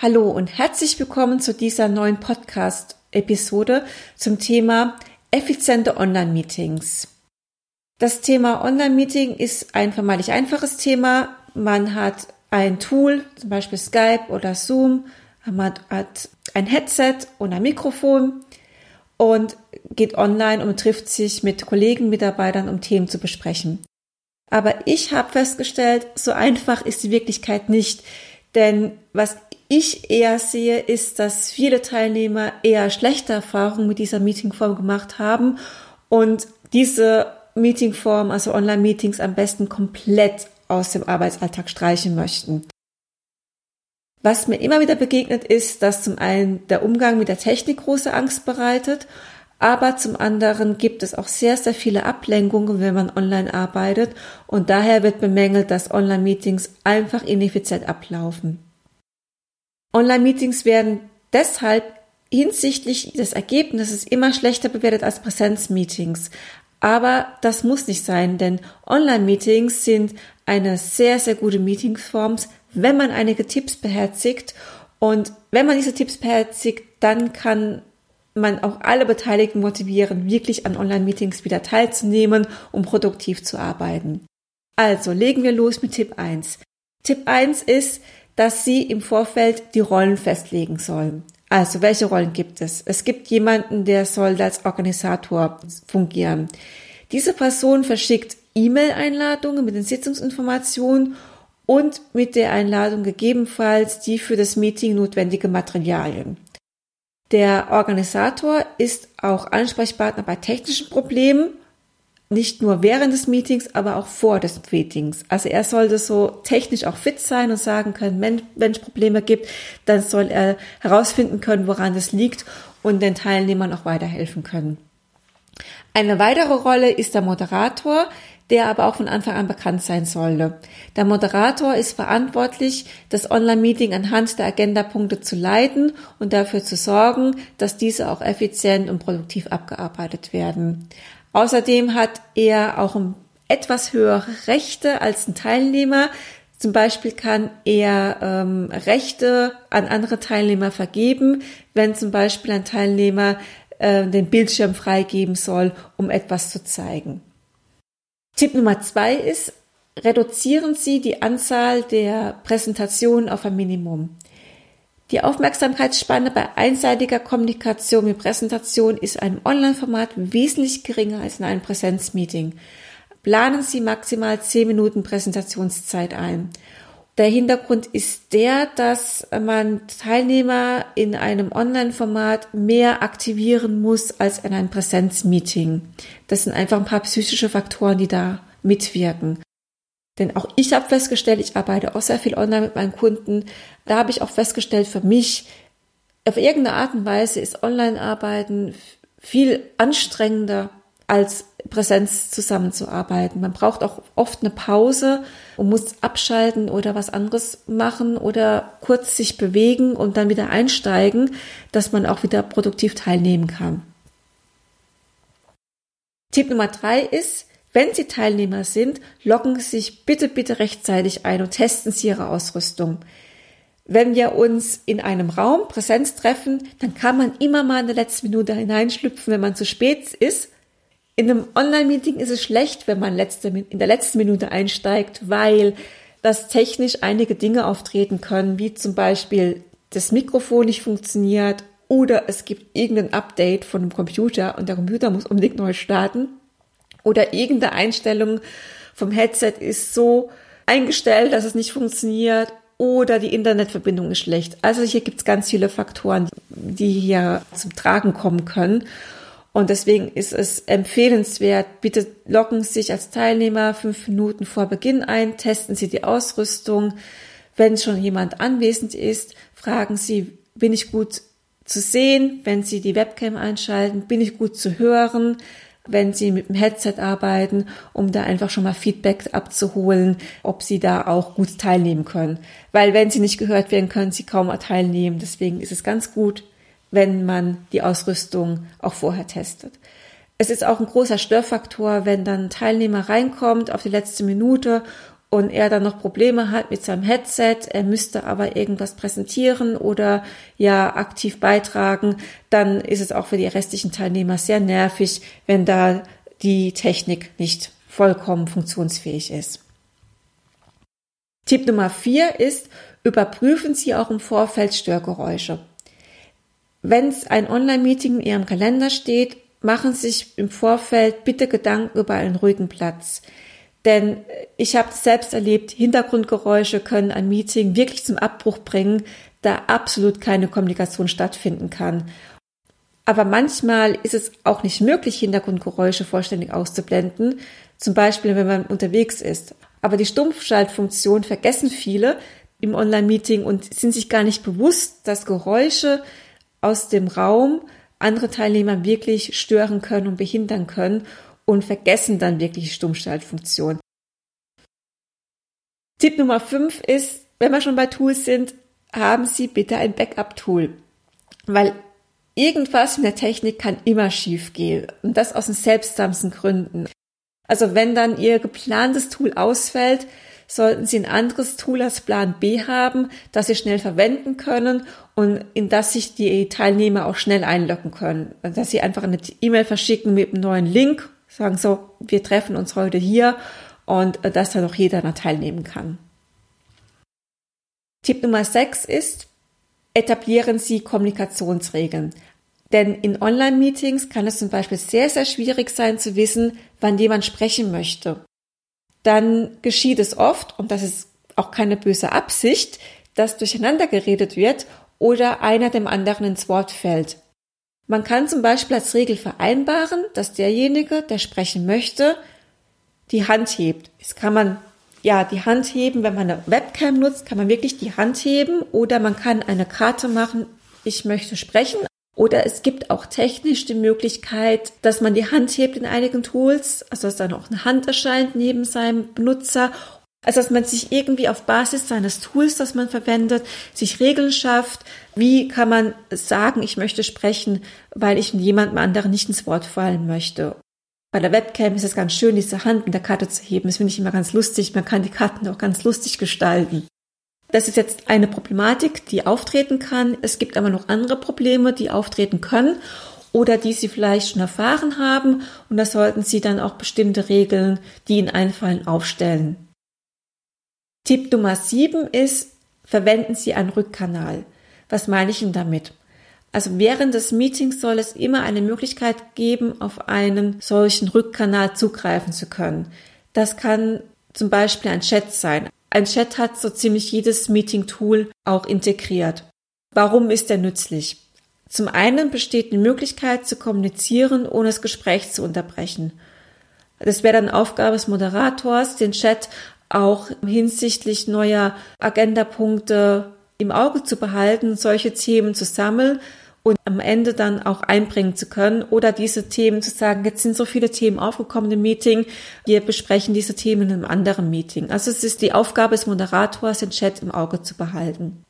Hallo und herzlich willkommen zu dieser neuen Podcast-Episode zum Thema effiziente Online-Meetings. Das Thema Online-Meeting ist ein vermeintlich einfaches Thema. Man hat ein Tool, zum Beispiel Skype oder Zoom, man hat ein Headset und ein Mikrofon und geht online und trifft sich mit Kollegen, Mitarbeitern, um Themen zu besprechen. Aber ich habe festgestellt, so einfach ist die Wirklichkeit nicht. Denn was ich eher sehe, ist, dass viele Teilnehmer eher schlechte Erfahrungen mit dieser Meetingform gemacht haben und diese Meetingform, also Online-Meetings, am besten komplett aus dem Arbeitsalltag streichen möchten. Was mir immer wieder begegnet ist, dass zum einen der Umgang mit der Technik große Angst bereitet, aber zum anderen gibt es auch sehr, sehr viele Ablenkungen, wenn man online arbeitet und daher wird bemängelt, dass Online-Meetings einfach ineffizient ablaufen. Online-Meetings werden deshalb hinsichtlich des Ergebnisses immer schlechter bewertet als Präsenz-Meetings. Aber das muss nicht sein, denn Online-Meetings sind eine sehr, sehr gute Meetingsform, wenn man einige Tipps beherzigt. Und wenn man diese Tipps beherzigt, dann kann man auch alle Beteiligten motivieren, wirklich an Online-Meetings wieder teilzunehmen, um produktiv zu arbeiten. Also legen wir los mit Tipp 1. Tipp 1 ist, dass Sie im Vorfeld die Rollen festlegen sollen. Also, welche Rollen gibt es? Es gibt jemanden, der soll als Organisator fungieren. Diese Person verschickt E-Mail-Einladungen mit den Sitzungsinformationen und mit der Einladung gegebenenfalls die für das Meeting notwendige Materialien. Der Organisator ist auch Ansprechpartner bei technischen Problemen nicht nur während des Meetings, aber auch vor des Meetings. Also er sollte so technisch auch fit sein und sagen können, wenn, wenn es Probleme gibt, dann soll er herausfinden können, woran es liegt und den Teilnehmern auch weiterhelfen können. Eine weitere Rolle ist der Moderator, der aber auch von Anfang an bekannt sein sollte. Der Moderator ist verantwortlich, das Online-Meeting anhand der Agendapunkte zu leiten und dafür zu sorgen, dass diese auch effizient und produktiv abgearbeitet werden. Außerdem hat er auch etwas höhere Rechte als ein Teilnehmer. Zum Beispiel kann er ähm, Rechte an andere Teilnehmer vergeben, wenn zum Beispiel ein Teilnehmer äh, den Bildschirm freigeben soll, um etwas zu zeigen. Tipp Nummer zwei ist, reduzieren Sie die Anzahl der Präsentationen auf ein Minimum. Die Aufmerksamkeitsspanne bei einseitiger Kommunikation mit Präsentation ist einem Online-Format wesentlich geringer als in einem Präsenzmeeting. Planen Sie maximal 10 Minuten Präsentationszeit ein. Der Hintergrund ist der, dass man Teilnehmer in einem Online-Format mehr aktivieren muss als in einem Präsenzmeeting. Das sind einfach ein paar psychische Faktoren, die da mitwirken. Denn auch ich habe festgestellt, ich arbeite auch sehr viel online mit meinen Kunden. Da habe ich auch festgestellt, für mich, auf irgendeine Art und Weise ist Online-Arbeiten viel anstrengender als Präsenz zusammenzuarbeiten. Man braucht auch oft eine Pause und muss abschalten oder was anderes machen oder kurz sich bewegen und dann wieder einsteigen, dass man auch wieder produktiv teilnehmen kann. Tipp Nummer drei ist, wenn Sie Teilnehmer sind, loggen Sie sich bitte, bitte rechtzeitig ein und testen Sie Ihre Ausrüstung. Wenn wir uns in einem Raum Präsenz treffen, dann kann man immer mal in der letzten Minute hineinschlüpfen, wenn man zu spät ist. In einem Online-Meeting ist es schlecht, wenn man in der letzten Minute einsteigt, weil das technisch einige Dinge auftreten können, wie zum Beispiel das Mikrofon nicht funktioniert oder es gibt irgendein Update von dem Computer und der Computer muss unbedingt neu starten oder irgendeine Einstellung vom Headset ist so eingestellt, dass es nicht funktioniert oder die Internetverbindung ist schlecht. Also hier gibt es ganz viele Faktoren, die hier zum Tragen kommen können. Und deswegen ist es empfehlenswert, bitte loggen Sie sich als Teilnehmer fünf Minuten vor Beginn ein, testen Sie die Ausrüstung. Wenn schon jemand anwesend ist, fragen Sie, bin ich gut zu sehen, wenn Sie die Webcam einschalten, bin ich gut zu hören, wenn Sie mit dem Headset arbeiten, um da einfach schon mal Feedback abzuholen, ob Sie da auch gut teilnehmen können. Weil wenn Sie nicht gehört werden, können Sie kaum teilnehmen. Deswegen ist es ganz gut, wenn man die Ausrüstung auch vorher testet. Es ist auch ein großer Störfaktor, wenn dann ein Teilnehmer reinkommt auf die letzte Minute und er dann noch Probleme hat mit seinem Headset, er müsste aber irgendwas präsentieren oder ja aktiv beitragen, dann ist es auch für die restlichen Teilnehmer sehr nervig, wenn da die Technik nicht vollkommen funktionsfähig ist. Tipp Nummer vier ist, überprüfen Sie auch im Vorfeld Störgeräusche. Wenn es ein Online-Meeting in Ihrem Kalender steht, machen Sie sich im Vorfeld bitte Gedanken über einen ruhigen Platz. Denn ich habe selbst erlebt, Hintergrundgeräusche können ein Meeting wirklich zum Abbruch bringen, da absolut keine Kommunikation stattfinden kann. Aber manchmal ist es auch nicht möglich, Hintergrundgeräusche vollständig auszublenden, zum Beispiel wenn man unterwegs ist. Aber die Stumpfschaltfunktion vergessen viele im Online-Meeting und sind sich gar nicht bewusst, dass Geräusche aus dem Raum andere Teilnehmer wirklich stören können und behindern können und vergessen dann wirklich die Stummschaltfunktion. Tipp Nummer 5 ist, wenn wir schon bei Tools sind, haben Sie bitte ein Backup-Tool. Weil irgendwas in der Technik kann immer schief gehen. Und das aus den seltsamsten Gründen. Also wenn dann Ihr geplantes Tool ausfällt, sollten Sie ein anderes Tool als Plan B haben, das Sie schnell verwenden können und in das sich die Teilnehmer auch schnell einloggen können. Dass Sie einfach eine E-Mail verschicken mit einem neuen Link, sagen so, wir treffen uns heute hier und äh, dass dann auch jeder da teilnehmen kann. Tipp Nummer 6 ist, etablieren Sie Kommunikationsregeln. Denn in Online-Meetings kann es zum Beispiel sehr, sehr schwierig sein zu wissen, wann jemand sprechen möchte. Dann geschieht es oft, und das ist auch keine böse Absicht, dass durcheinander geredet wird oder einer dem anderen ins Wort fällt. Man kann zum Beispiel als Regel vereinbaren, dass derjenige, der sprechen möchte, die Hand hebt. Es kann man ja die Hand heben, wenn man eine Webcam nutzt, kann man wirklich die Hand heben oder man kann eine Karte machen, ich möchte sprechen. Oder es gibt auch technisch die Möglichkeit, dass man die Hand hebt in einigen Tools, also dass dann auch eine Hand erscheint neben seinem Benutzer also, dass man sich irgendwie auf Basis seines Tools, das man verwendet, sich Regeln schafft. Wie kann man sagen, ich möchte sprechen, weil ich jemandem anderen nicht ins Wort fallen möchte? Bei der Webcam ist es ganz schön, diese Hand in der Karte zu heben. Das finde ich immer ganz lustig. Man kann die Karten auch ganz lustig gestalten. Das ist jetzt eine Problematik, die auftreten kann. Es gibt aber noch andere Probleme, die auftreten können oder die Sie vielleicht schon erfahren haben. Und da sollten Sie dann auch bestimmte Regeln, die Ihnen einfallen, aufstellen. Tipp Nummer 7 ist, verwenden Sie einen Rückkanal. Was meine ich denn damit? Also während des Meetings soll es immer eine Möglichkeit geben, auf einen solchen Rückkanal zugreifen zu können. Das kann zum Beispiel ein Chat sein. Ein Chat hat so ziemlich jedes Meeting-Tool auch integriert. Warum ist er nützlich? Zum einen besteht die Möglichkeit zu kommunizieren, ohne das Gespräch zu unterbrechen. Das wäre dann Aufgabe des Moderators, den Chat auch hinsichtlich neuer Agendapunkte im Auge zu behalten, solche Themen zu sammeln und am Ende dann auch einbringen zu können oder diese Themen zu sagen, jetzt sind so viele Themen aufgekommen im Meeting, wir besprechen diese Themen in einem anderen Meeting. Also es ist die Aufgabe des Moderators, den Chat im Auge zu behalten.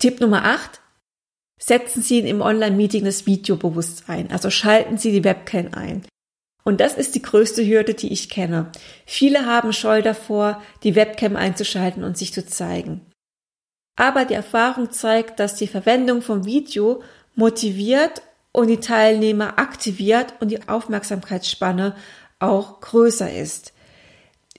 Tipp Nummer 8. Setzen Sie im Online-Meeting das Video bewusst ein. Also schalten Sie die Webcam ein. Und das ist die größte Hürde, die ich kenne. Viele haben Scheu davor, die Webcam einzuschalten und sich zu zeigen. Aber die Erfahrung zeigt, dass die Verwendung vom Video motiviert und die Teilnehmer aktiviert und die Aufmerksamkeitsspanne auch größer ist.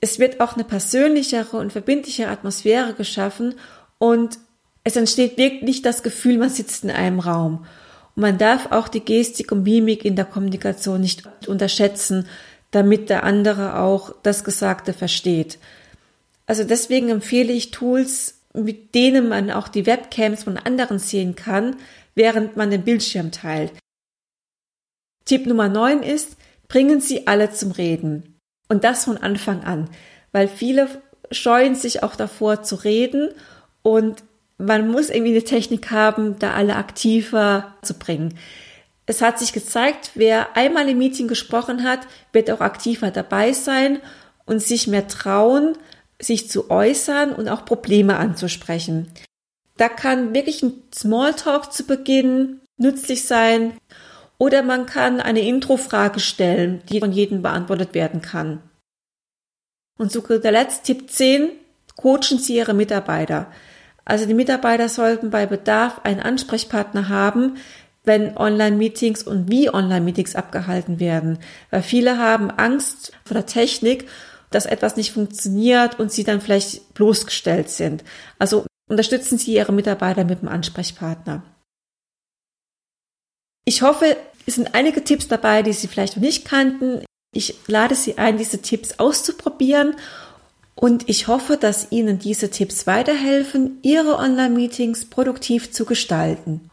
Es wird auch eine persönlichere und verbindlichere Atmosphäre geschaffen und es entsteht wirklich das Gefühl, man sitzt in einem Raum. Und man darf auch die Gestik und Mimik in der Kommunikation nicht unterschätzen, damit der andere auch das Gesagte versteht. Also deswegen empfehle ich Tools, mit denen man auch die Webcams von anderen sehen kann, während man den Bildschirm teilt. Tipp Nummer 9 ist, bringen Sie alle zum Reden. Und das von Anfang an, weil viele scheuen sich auch davor zu reden und man muss irgendwie eine Technik haben, da alle aktiver zu bringen. Es hat sich gezeigt, wer einmal im Meeting gesprochen hat, wird auch aktiver dabei sein und sich mehr trauen, sich zu äußern und auch Probleme anzusprechen. Da kann wirklich ein Smalltalk zu Beginn nützlich sein oder man kann eine Introfrage stellen, die von jedem beantwortet werden kann. Und zu guter Letzt Tipp 10, coachen Sie Ihre Mitarbeiter. Also die Mitarbeiter sollten bei Bedarf einen Ansprechpartner haben, wenn Online-Meetings und wie Online-Meetings abgehalten werden. Weil viele haben Angst vor der Technik, dass etwas nicht funktioniert und sie dann vielleicht bloßgestellt sind. Also unterstützen Sie Ihre Mitarbeiter mit dem Ansprechpartner. Ich hoffe, es sind einige Tipps dabei, die Sie vielleicht noch nicht kannten. Ich lade Sie ein, diese Tipps auszuprobieren und ich hoffe, dass Ihnen diese Tipps weiterhelfen, Ihre Online-Meetings produktiv zu gestalten.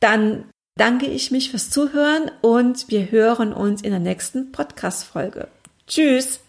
Dann danke ich mich fürs Zuhören und wir hören uns in der nächsten Podcast-Folge. Tschüss!